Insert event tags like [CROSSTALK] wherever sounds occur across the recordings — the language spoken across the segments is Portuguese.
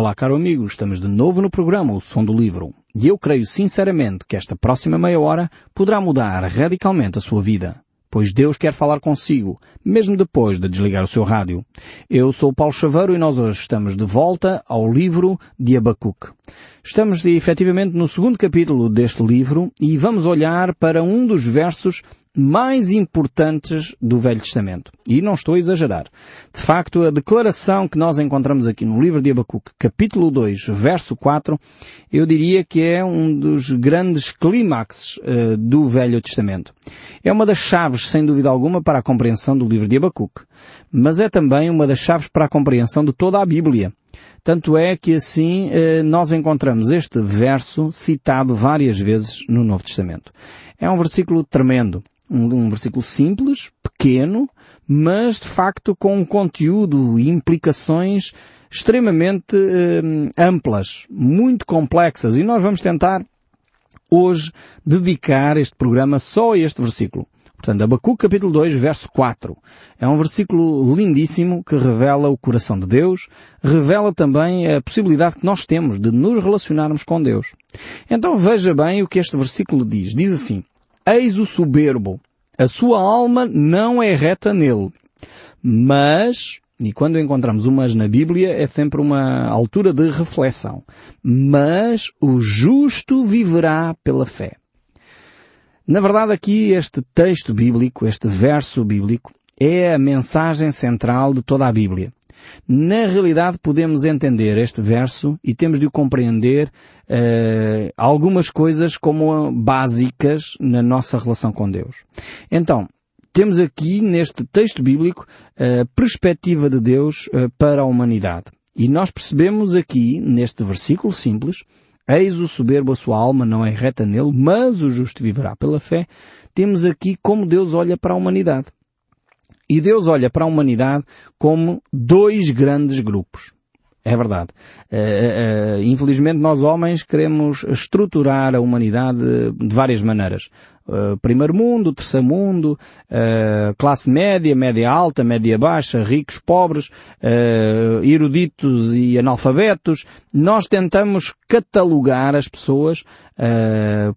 Olá, caro amigo, estamos de novo no programa O Som do Livro. E eu creio sinceramente que esta próxima meia hora poderá mudar radicalmente a sua vida. Pois Deus quer falar consigo, mesmo depois de desligar o seu rádio. Eu sou Paulo Chaveiro e nós hoje estamos de volta ao livro de Abacuque. Estamos efetivamente no segundo capítulo deste livro e vamos olhar para um dos versos mais importantes do Velho Testamento. E não estou a exagerar. De facto, a declaração que nós encontramos aqui no livro de Abacuque, capítulo 2, verso 4, eu diria que é um dos grandes clímaxes uh, do Velho Testamento. É uma das chaves, sem dúvida alguma, para a compreensão do livro de Abacuque. Mas é também uma das chaves para a compreensão de toda a Bíblia. Tanto é que assim eh, nós encontramos este verso citado várias vezes no Novo Testamento. É um versículo tremendo um, um versículo simples, pequeno, mas de facto com um conteúdo e implicações extremamente eh, amplas, muito complexas. E nós vamos tentar hoje dedicar este programa só a este versículo. Portanto, Abacuque capítulo 2, verso 4. É um versículo lindíssimo que revela o coração de Deus, revela também a possibilidade que nós temos de nos relacionarmos com Deus. Então veja bem o que este versículo diz. Diz assim, Eis o soberbo. A sua alma não é reta nele. Mas, e quando encontramos o mas na Bíblia, é sempre uma altura de reflexão. Mas o justo viverá pela fé. Na verdade aqui este texto bíblico, este verso bíblico, é a mensagem central de toda a Bíblia. Na realidade podemos entender este verso e temos de o compreender uh, algumas coisas como básicas na nossa relação com Deus. Então, temos aqui neste texto bíblico a perspectiva de Deus uh, para a humanidade. E nós percebemos aqui, neste versículo simples, Eis o soberbo a sua alma não é reta nele, mas o justo viverá pela fé. Temos aqui como Deus olha para a humanidade. E Deus olha para a humanidade como dois grandes grupos. É verdade. Uh, uh, infelizmente nós homens queremos estruturar a humanidade de várias maneiras. Uh, primeiro mundo, terceiro mundo, classe média, média alta, média baixa, ricos, pobres, eruditos e analfabetos. Nós tentamos catalogar as pessoas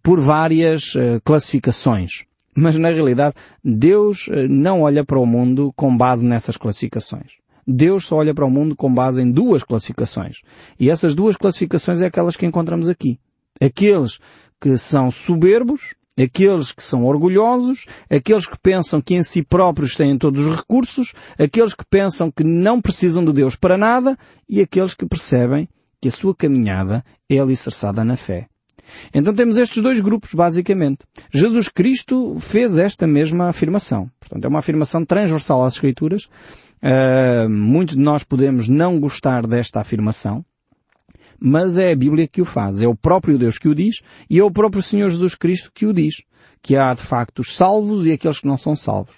por várias classificações. Mas na realidade, Deus eh, não olha para o mundo com base nessas classificações. Deus só olha para o mundo com base em duas classificações. E essas duas classificações é aquelas que encontramos aqui. Aqueles que são soberbos, aqueles que são orgulhosos, aqueles que pensam que em si próprios têm todos os recursos, aqueles que pensam que não precisam de Deus para nada e aqueles que percebem que a sua caminhada é alicerçada na fé. Então temos estes dois grupos, basicamente. Jesus Cristo fez esta mesma afirmação. Portanto, é uma afirmação transversal às Escrituras. Uh, muitos de nós podemos não gostar desta afirmação, mas é a Bíblia que o faz. É o próprio Deus que o diz e é o próprio Senhor Jesus Cristo que o diz. Que há, de facto, os salvos e aqueles que não são salvos.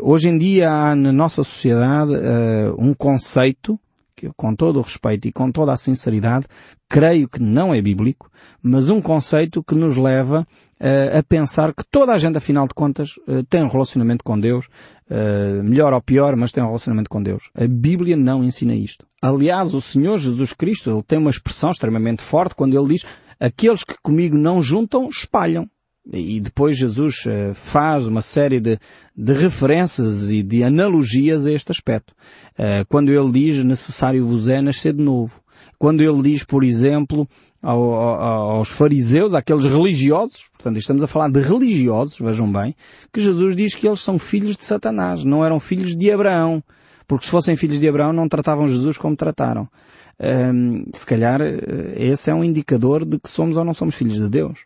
Hoje em dia há na nossa sociedade uh, um conceito que, com todo o respeito e com toda a sinceridade, creio que não é bíblico, mas um conceito que nos leva uh, a pensar que toda a gente, afinal de contas, uh, tem um relacionamento com Deus, uh, melhor ou pior, mas tem um relacionamento com Deus. A Bíblia não ensina isto. Aliás, o Senhor Jesus Cristo, ele tem uma expressão extremamente forte quando ele diz, aqueles que comigo não juntam, espalham. E depois Jesus uh, faz uma série de, de, referências e de analogias a este aspecto. Uh, quando ele diz necessário vos é nascer de novo. Quando ele diz, por exemplo, ao, ao, aos fariseus, àqueles religiosos, portanto estamos a falar de religiosos, vejam bem, que Jesus diz que eles são filhos de Satanás, não eram filhos de Abraão. Porque se fossem filhos de Abraão não tratavam Jesus como trataram. Um, se calhar eh, esse é um indicador de que somos ou não somos filhos de Deus.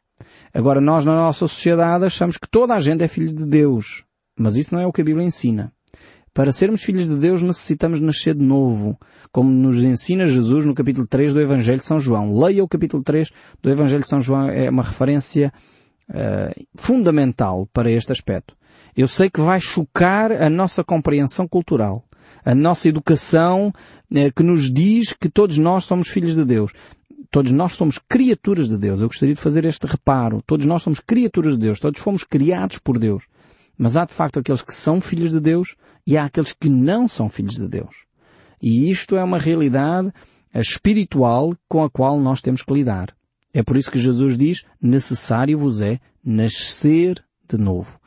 Agora, nós na nossa sociedade achamos que toda a gente é filho de Deus. Mas isso não é o que a Bíblia ensina. Para sermos filhos de Deus necessitamos nascer de novo, como nos ensina Jesus no capítulo 3 do Evangelho de São João. Leia o capítulo 3 do Evangelho de São João, é uma referência uh, fundamental para este aspecto. Eu sei que vai chocar a nossa compreensão cultural, a nossa educação uh, que nos diz que todos nós somos filhos de Deus. Todos nós somos criaturas de Deus. Eu gostaria de fazer este reparo. Todos nós somos criaturas de Deus. Todos fomos criados por Deus. Mas há de facto aqueles que são filhos de Deus e há aqueles que não são filhos de Deus. E isto é uma realidade espiritual com a qual nós temos que lidar. É por isso que Jesus diz, necessário vos é nascer de novo.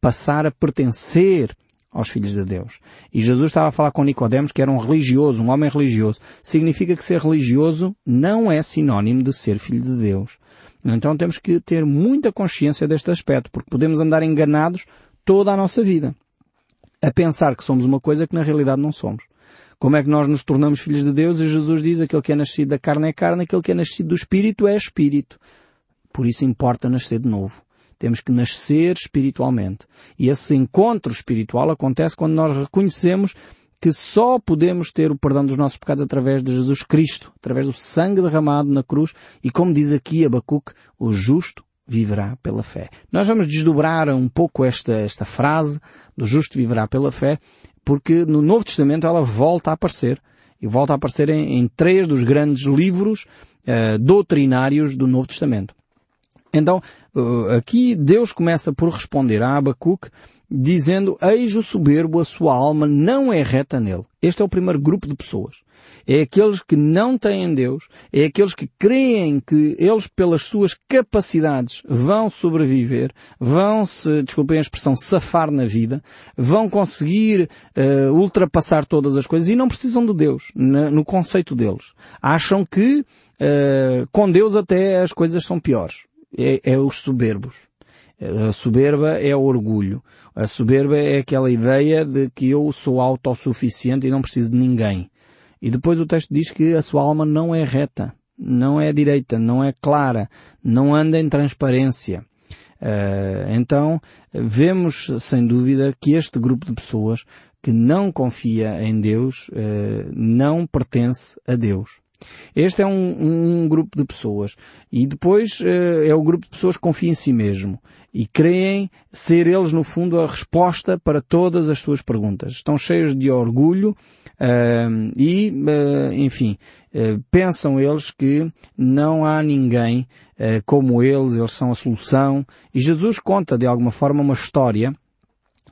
Passar a pertencer aos filhos de Deus. E Jesus estava a falar com Nicodemos que era um religioso, um homem religioso. Significa que ser religioso não é sinónimo de ser filho de Deus. Então temos que ter muita consciência deste aspecto, porque podemos andar enganados toda a nossa vida. A pensar que somos uma coisa que na realidade não somos. Como é que nós nos tornamos filhos de Deus? E Jesus diz, aquele que é nascido da carne é carne, aquele que é nascido do Espírito é Espírito. Por isso importa nascer de novo. Temos que nascer espiritualmente. E esse encontro espiritual acontece quando nós reconhecemos que só podemos ter o perdão dos nossos pecados através de Jesus Cristo, através do sangue derramado na cruz e como diz aqui Abacuque, o justo viverá pela fé. Nós vamos desdobrar um pouco esta, esta frase do justo viverá pela fé, porque no Novo Testamento ela volta a aparecer. E volta a aparecer em, em três dos grandes livros uh, doutrinários do Novo Testamento. Então, aqui Deus começa por responder a Abacuque dizendo, eis o soberbo, a sua alma não é reta nele. Este é o primeiro grupo de pessoas. É aqueles que não têm Deus, é aqueles que creem que eles, pelas suas capacidades, vão sobreviver, vão se, desculpem a expressão, safar na vida, vão conseguir uh, ultrapassar todas as coisas e não precisam de Deus, no, no conceito deles. Acham que uh, com Deus até as coisas são piores é, é os soberbos. A soberba é o orgulho. A soberba é aquela ideia de que eu sou autossuficiente e não preciso de ninguém. E depois o texto diz que a sua alma não é reta, não é direita, não é clara, não anda em transparência. Uh, então, vemos sem dúvida que este grupo de pessoas que não confia em Deus uh, não pertence a Deus. Este é um, um grupo de pessoas. E depois uh, é o grupo de pessoas que confia em si mesmo. E creem ser eles, no fundo, a resposta para todas as suas perguntas. Estão cheios de orgulho uh, e, uh, enfim, pensam eles que não há ninguém como eles, eles são a solução. E Jesus conta, de alguma forma, uma história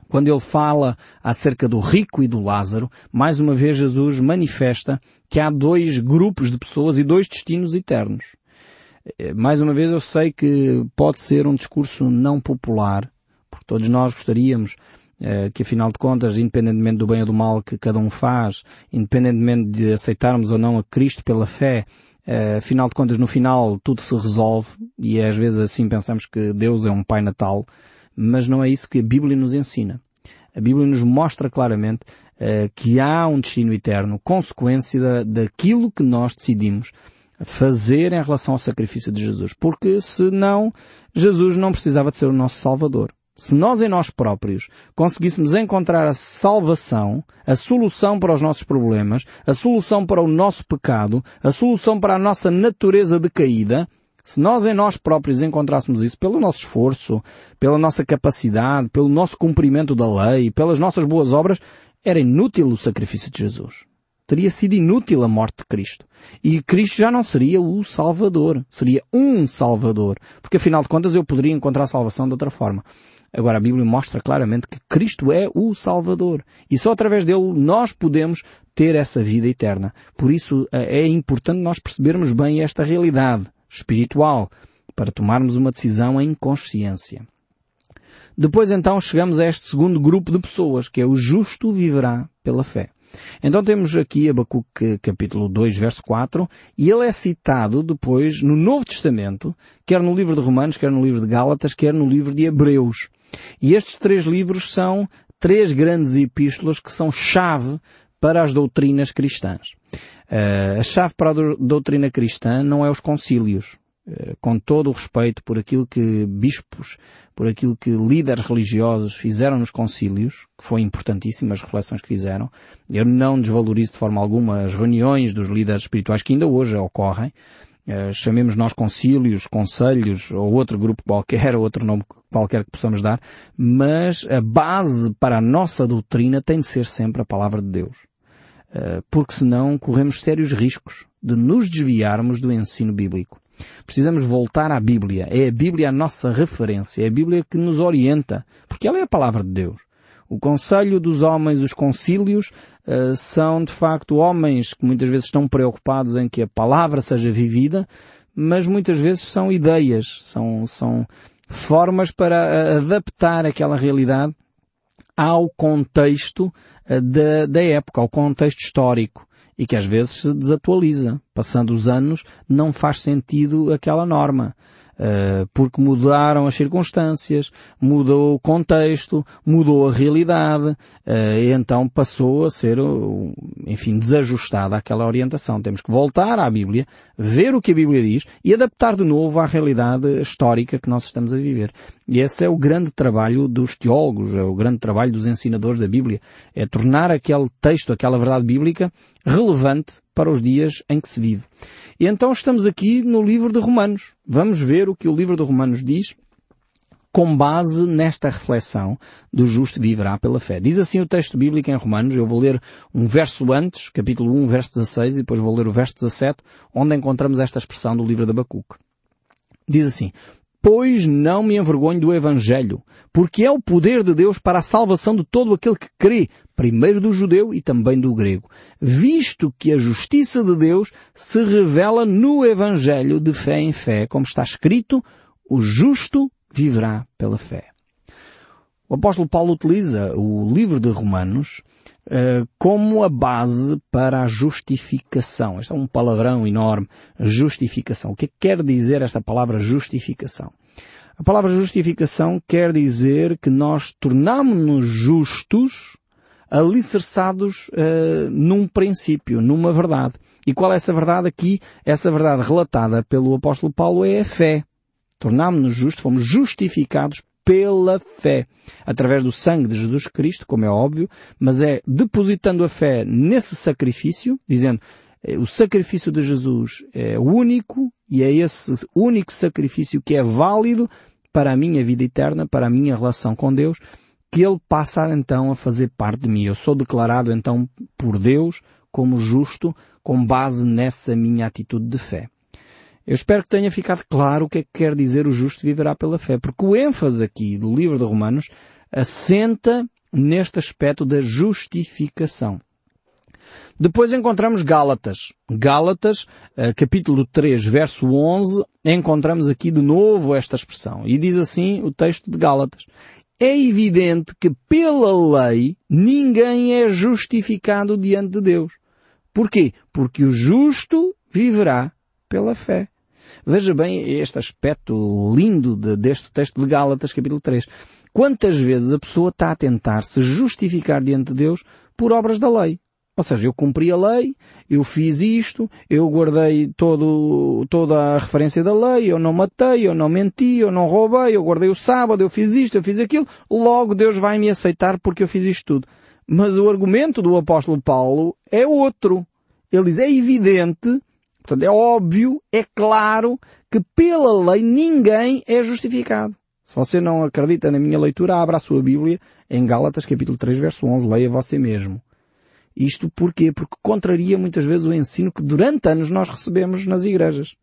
quando ele fala acerca do rico e do Lázaro, mais uma vez Jesus manifesta que há dois grupos de pessoas e dois destinos eternos. Eh, mais uma vez eu sei que pode ser um discurso não popular, porque todos nós gostaríamos eh, que afinal de contas, independentemente do bem ou do mal que cada um faz, independentemente de aceitarmos ou não a Cristo pela fé, eh, afinal de contas no final tudo se resolve e às vezes assim pensamos que Deus é um Pai Natal mas não é isso que a Bíblia nos ensina. A Bíblia nos mostra claramente uh, que há um destino eterno, consequência da, daquilo que nós decidimos fazer em relação ao sacrifício de Jesus. Porque senão, Jesus não precisava de ser o nosso Salvador. Se nós em nós próprios conseguíssemos encontrar a salvação, a solução para os nossos problemas, a solução para o nosso pecado, a solução para a nossa natureza decaída, se nós em nós próprios encontrássemos isso pelo nosso esforço, pela nossa capacidade, pelo nosso cumprimento da lei, pelas nossas boas obras, era inútil o sacrifício de Jesus. Teria sido inútil a morte de Cristo. E Cristo já não seria o Salvador. Seria um Salvador. Porque afinal de contas eu poderia encontrar salvação de outra forma. Agora a Bíblia mostra claramente que Cristo é o Salvador. E só através dele nós podemos ter essa vida eterna. Por isso é importante nós percebermos bem esta realidade espiritual, para tomarmos uma decisão em consciência. Depois então chegamos a este segundo grupo de pessoas, que é o justo viverá pela fé. Então temos aqui Abacuque capítulo 2, verso 4, e ele é citado depois no Novo Testamento, quer no livro de Romanos, quer no livro de Gálatas, quer no livro de Hebreus. E estes três livros são três grandes epístolas que são chave para as doutrinas cristãs. Uh, a chave para a doutrina cristã não é os concílios. Uh, com todo o respeito por aquilo que bispos, por aquilo que líderes religiosos fizeram nos concílios, que foi importantíssimo as reflexões que fizeram, eu não desvalorizo de forma alguma as reuniões dos líderes espirituais que ainda hoje ocorrem, uh, chamemos nós concílios, conselhos, ou outro grupo qualquer, [LAUGHS] ou outro nome qualquer que possamos dar, mas a base para a nossa doutrina tem de ser sempre a palavra de Deus. Eh, porque senão corremos sérios riscos de nos desviarmos do ensino bíblico. Precisamos voltar à Bíblia. É a Bíblia a nossa referência. É a Bíblia que nos orienta. Porque ela é a palavra de Deus. O conselho dos homens, os concílios, uh, são de facto homens que muitas vezes estão preocupados em que a palavra seja vivida, mas muitas vezes são ideias, são, são formas para adaptar aquela realidade ao contexto da, da época, ao contexto histórico e que às vezes se desatualiza. Passando os anos, não faz sentido aquela norma. Uh, porque mudaram as circunstâncias, mudou o contexto, mudou a realidade, uh, e então passou a ser, enfim, desajustada aquela orientação. Temos que voltar à Bíblia, ver o que a Bíblia diz e adaptar de novo à realidade histórica que nós estamos a viver. E esse é o grande trabalho dos teólogos, é o grande trabalho dos ensinadores da Bíblia, é tornar aquele texto, aquela verdade bíblica, relevante para os dias em que se vive. E então estamos aqui no livro de Romanos. Vamos ver o que o livro de Romanos diz com base nesta reflexão do justo viverá pela fé. Diz assim o texto bíblico em Romanos, eu vou ler um verso antes, capítulo 1, verso 16, e depois vou ler o verso 17, onde encontramos esta expressão do livro de Abacuque. Diz assim, Pois não me envergonho do Evangelho, porque é o poder de Deus para a salvação de todo aquele que crê, primeiro do judeu e também do grego, visto que a justiça de Deus se revela no Evangelho de fé em fé, como está escrito, o justo viverá pela fé. O apóstolo Paulo utiliza o livro de Romanos uh, como a base para a justificação. Este é um palavrão enorme. Justificação. O que, é que quer dizer esta palavra justificação? A palavra justificação quer dizer que nós tornamos-nos justos alicerçados uh, num princípio, numa verdade. E qual é essa verdade aqui? Essa verdade relatada pelo apóstolo Paulo é a fé. Tornámos-nos justos, fomos justificados pela fé, através do sangue de Jesus Cristo, como é óbvio, mas é depositando a fé nesse sacrifício, dizendo eh, o sacrifício de Jesus é único e é esse único sacrifício que é válido para a minha vida eterna, para a minha relação com Deus, que Ele passa então a fazer parte de mim. Eu sou declarado então por Deus como justo com base nessa minha atitude de fé. Eu espero que tenha ficado claro o que é que quer dizer o justo viverá pela fé, porque o ênfase aqui do livro de Romanos assenta neste aspecto da justificação. Depois encontramos Gálatas. Gálatas, eh, capítulo 3, verso 11, encontramos aqui de novo esta expressão. E diz assim o texto de Gálatas. É evidente que pela lei ninguém é justificado diante de Deus. Porquê? Porque o justo viverá pela fé. Veja bem este aspecto lindo de, deste texto de Gálatas, capítulo 3. Quantas vezes a pessoa está a tentar se justificar diante de Deus por obras da lei? Ou seja, eu cumpri a lei, eu fiz isto, eu guardei todo, toda a referência da lei, eu não matei, eu não menti, eu não roubei, eu guardei o sábado, eu fiz isto, eu fiz aquilo, logo Deus vai me aceitar porque eu fiz isto tudo. Mas o argumento do apóstolo Paulo é outro. Ele diz, é evidente Portanto, é óbvio, é claro que pela lei ninguém é justificado. Se você não acredita na minha leitura, abra a sua Bíblia em Gálatas capítulo 3 verso 11, leia você mesmo. Isto porquê? Porque contraria muitas vezes o ensino que durante anos nós recebemos nas igrejas.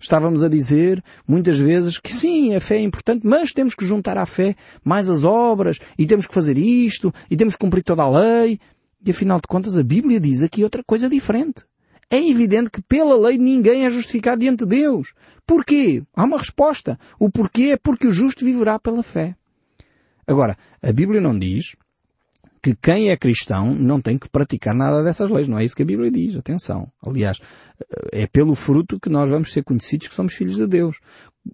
Estávamos a dizer muitas vezes que sim, a fé é importante, mas temos que juntar à fé mais as obras e temos que fazer isto e temos que cumprir toda a lei. E afinal de contas a Bíblia diz aqui outra coisa diferente é evidente que pela lei ninguém é justificado diante de Deus. Porquê? Há uma resposta. O porquê é porque o justo viverá pela fé. Agora, a Bíblia não diz que quem é cristão não tem que praticar nada dessas leis. Não é isso que a Bíblia diz. Atenção. Aliás, é pelo fruto que nós vamos ser conhecidos que somos filhos de Deus.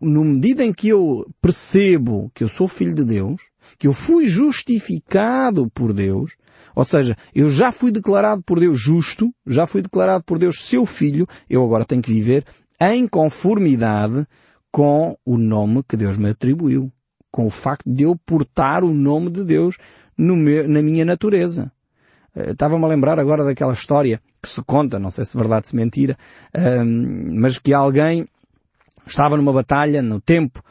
No medida em que eu percebo que eu sou filho de Deus, que eu fui justificado por Deus, ou seja, eu já fui declarado por Deus justo, já fui declarado por Deus seu filho, eu agora tenho que viver em conformidade com o nome que Deus me atribuiu. Com o facto de eu portar o nome de Deus meu, na minha natureza. Eh, estava-me a lembrar agora daquela história que se conta, não sei se verdade se mentira, mas que alguém estava numa batalha no tempo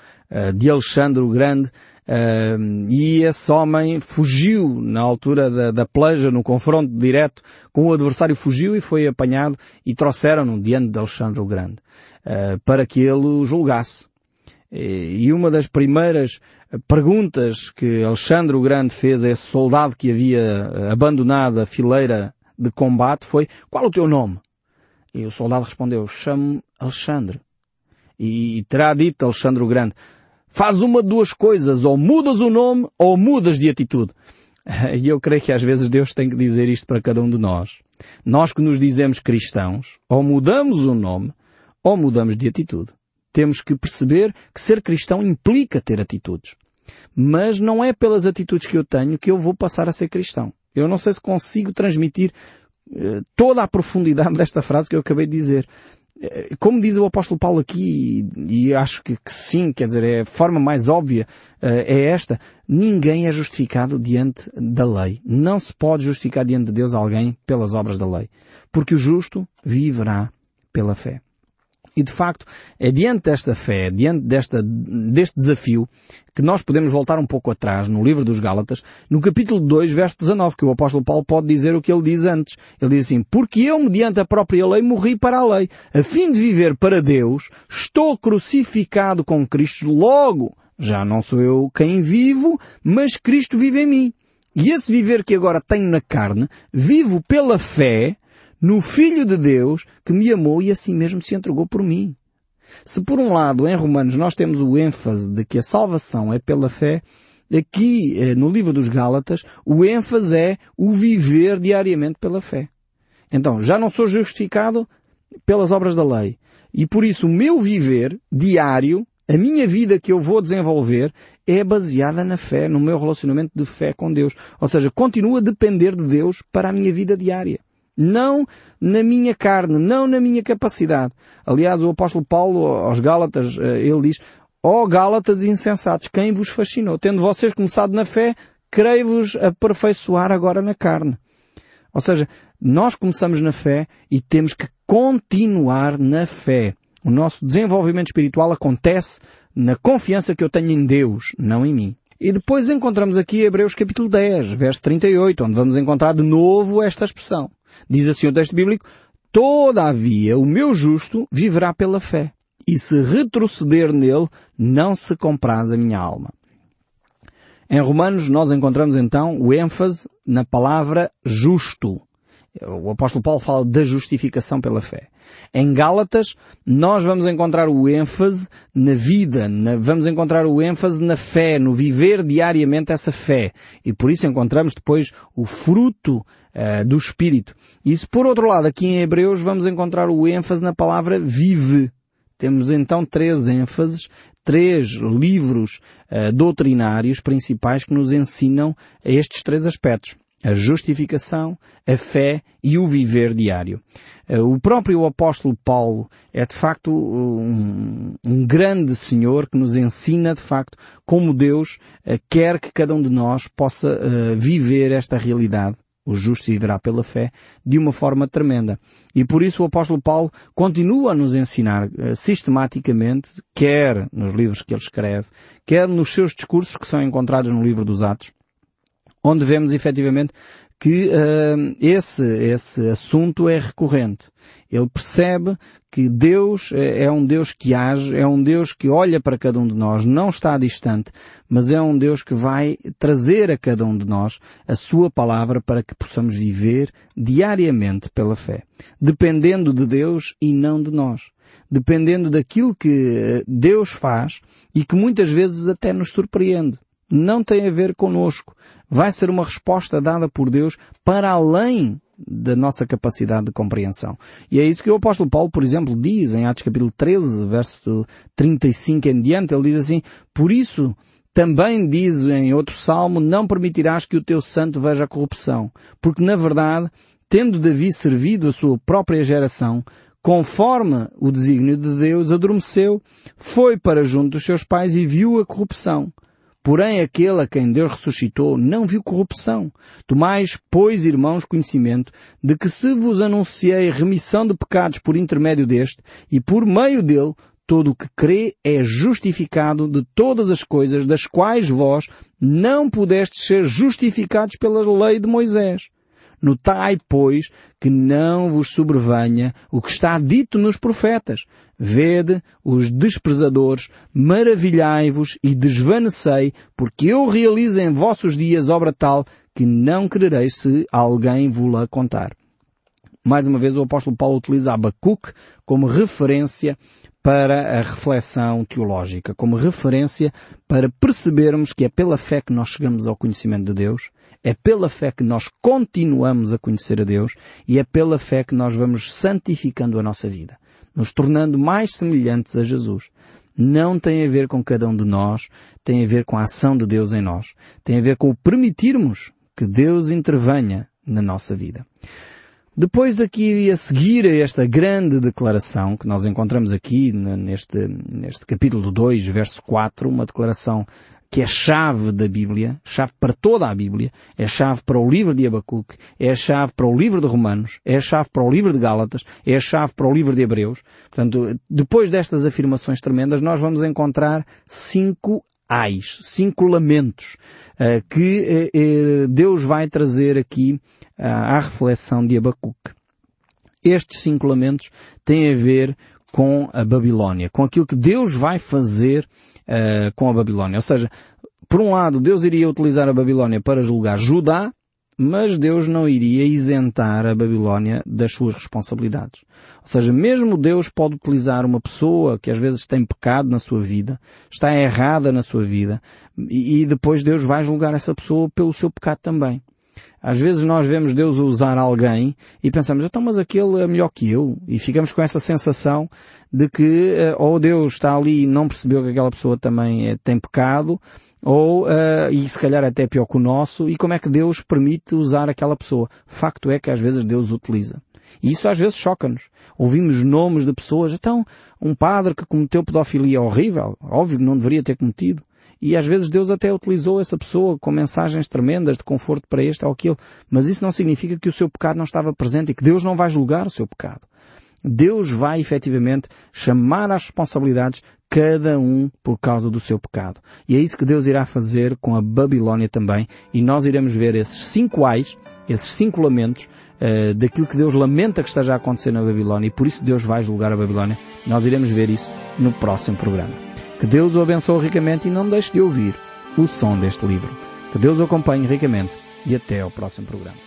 de Alexandre o Grande Uh, e esse homem fugiu na altura da, da pleja, no confronto direto com o adversário, fugiu e foi apanhado e trouxeram-no diante de Alexandre o Grande uh, para que ele o julgasse. E uma das primeiras perguntas que Alexandre o Grande fez a esse soldado que havia abandonado a fileira de combate foi qual o teu nome? E o soldado respondeu, chamo Alexandre. E terá dito Alexandre o Grande, faz uma de duas coisas, ou mudas o nome ou mudas de atitude. [LAUGHS] E eu creio que às vezes Deus tem que dizer isto para cada um de nós. Nós que nos dizemos cristãos, ou mudamos o nome, ou mudamos de atitude. Temos que perceber que ser cristão implica ter atitudes. Mas não é pelas atitudes que eu tenho que eu vou passar a ser cristão. Eu não sei se consigo transmitir uh, toda a profundidade [LAUGHS] desta frase que eu acabei de dizer. Uh, como diz o apóstolo Paulo aqui, e, e acho que, que, sim, quer dizer, é a forma mais óbvia, uh, é esta. Ninguém é justificado diante da lei. Não se pode justificar diante de Deus alguém pelas obras da lei. Porque o justo viverá pela fé. E de facto, é diante desta fé, diante desta, deste desafio, que nós podemos voltar um pouco atrás no livro dos Gálatas, no capítulo 2, verso 19, que o apóstolo Paulo pode dizer o que ele diz antes. Ele diz assim, porque eu, mediante a própria lei, morri para a lei. A fim de viver para Deus, estou crucificado com Cristo logo. Já não sou eu quem vivo, mas Cristo vive em mim. E esse viver que agora tenho na carne, vivo pela fé no Filho de Deus que me amou e assim mesmo se entregou por mim. Se por um lado em Romanos nós temos o ênfase de que a salvação é pela fé, aqui eh, no livro dos Gálatas o ênfase é o viver diariamente pela fé. Então, já não sou justificado pelas obras da lei. E por isso o meu viver diário, a minha vida que eu vou desenvolver, é baseada na fé, no meu relacionamento de fé com Deus. Ou seja, continuo a depender de Deus para a minha vida diária. Não na minha carne, não na minha capacidade. Aliás, o apóstolo Paulo aos Gálatas, eh, ele diz, ó oh, Gálatas insensatos, quem vos fascinou? Tendo vocês começado na fé, querei-vos aperfeiçoar agora na carne. Ou seja, nós começamos na fé e temos que continuar na fé. O nosso desenvolvimento espiritual acontece na confiança que eu tenho em Deus, não em mim. E depois encontramos aqui Hebreus capítulo 10, verso 38, onde vamos encontrar de novo esta expressão. Diz assim o texto bíblico, Todavia o meu justo viverá pela fé, e se retroceder nele, não se compraz a minha alma. Em Romanos nós encontramos então o ênfase na palavra justo. O apóstolo Paulo fala da justificação pela fé. Em Gálatas, nós vamos encontrar o ênfase na vida, na, vamos encontrar o ênfase na fé, no viver diariamente essa fé. E por isso encontramos depois o fruto uh, do Espírito. E se por outro lado, aqui em Hebreus, vamos encontrar o ênfase na palavra vive. Temos então três ênfases, três livros uh, doutrinários principais que nos ensinam estes três aspectos a justificação, a fé e o viver diário. Eh, o próprio apóstolo Paulo é de facto um, um, grande Senhor que nos ensina de facto como Deus eh, quer que cada um de nós possa uh, viver esta realidade. O justo viverá pela fé de uma forma tremenda. E por isso o apóstolo Paulo continua a nos ensinar sistematicamente, quer nos livros que ele escreve, quer nos seus discursos que são encontrados no livro dos Atos, onde vemos efetivamente que uh, esse, esse assunto é recorrente. Ele percebe que Deus eh, é um Deus que age, é um Deus que olha para cada um de nós, não está distante, mas é um Deus que vai trazer a cada um de nós a sua palavra para que possamos viver diariamente pela fé. Dependendo de Deus e não de nós. Dependendo daquilo que eh, Deus faz e que muitas vezes até nos surpreende não tem a ver conosco. Vai ser uma resposta dada por Deus para além da nossa capacidade de compreensão. E é isso que o apóstolo Paulo, por exemplo, diz em Atos capítulo 13, verso 35 em diante, ele diz assim, por isso também diz em outro salmo, não permitirás que o teu santo veja a corrupção, porque na verdade, tendo Davi servido a sua própria geração, conforme o desígnio de Deus, adormeceu, foi para junto dos seus pais e viu a corrupção. Porém, aquele a quem Deus ressuscitou não viu corrupção. Tomais, pois, irmãos, conhecimento de que se vos anunciei remissão de pecados por intermédio deste, e por meio dele, todo o que crê é justificado de todas as coisas das quais vós não pudestes ser justificados pela lei de Moisés. Notai, pois, que não vos sobrevenha o que está dito nos profetas. Vede os desprezadores, maravilhai-vos e desvanecei, porque eu realizo em vossos dias obra tal que não querereis se alguém vos-la contar. Mais uma vez o apóstolo Paulo utiliza Abacuque como referência para a reflexão teológica, como referência para percebermos que é pela fé que nós chegamos ao conhecimento de Deus, é pela fé que nós continuamos a conhecer a Deus e é pela fé que nós vamos santificando a nossa vida, nos tornando mais semelhantes a Jesus. Não tem a ver com cada um de nós, tem a ver com a ação de Deus em nós, tem a ver com o permitirmos que Deus intervenha na nossa vida. Depois daqui a seguir a esta grande declaração que nós encontramos aqui neste, neste capítulo 2, verso 4, uma declaração que é chave da Bíblia, chave para toda a Bíblia, é chave para o livro de Abacuque, é chave para o livro de Romanos, é chave para o livro de Gálatas, é chave para o livro de Hebreus. Portanto, depois destas afirmações tremendas, nós vamos encontrar cinco ais, cinco lamentos uh, que uh, Deus vai trazer aqui uh, à reflexão de Abacuque. Estes cinco lamentos têm a ver com a Babilónia, com aquilo que Deus vai fazer com a Babilónia. Ou seja, por um lado, Deus iria utilizar a Babilónia para julgar Judá, mas Deus não iria isentar a Babilónia das suas responsabilidades. Ou seja, mesmo Deus pode utilizar uma pessoa que às vezes tem pecado na sua vida, está errada na sua vida, e, depois Deus vai julgar essa pessoa pelo seu pecado também. Às vezes nós vemos Deus usar alguém e pensamos, então mas aquele é melhor que eu. E ficamos com essa sensação de que eh, ou Deus está ali e não percebeu que aquela pessoa também eh, tem pecado, ou, uh, e se calhar até pior que o nosso, e como é que Deus permite usar aquela pessoa. Facto é que às vezes Deus utiliza. E isso às vezes choca-nos. Ouvimos nomes de pessoas, então, um padre que cometeu pedofilia horrível, óbvio que não deveria ter cometido. E às vezes Deus até utilizou essa pessoa com mensagens tremendas de conforto para este ou aquilo. Mas isso não significa que o seu pecado não estava presente e que Deus não vai julgar o seu pecado. Deus vai efetivamente chamar às responsabilidades cada um por causa do seu pecado. E é isso que Deus irá fazer com a Babilónia também. E nós iremos ver esses cinco ais, esses cinco lamentos, uh, daquilo que Deus lamenta que esteja a acontecer na Babilónia. E por isso Deus vai julgar a Babilónia. Nós iremos ver isso no próximo programa. Que Deus o abençoe ricamente e não deixe de ouvir o som deste livro. Que Deus o acompanhe ricamente e até ao próximo programa.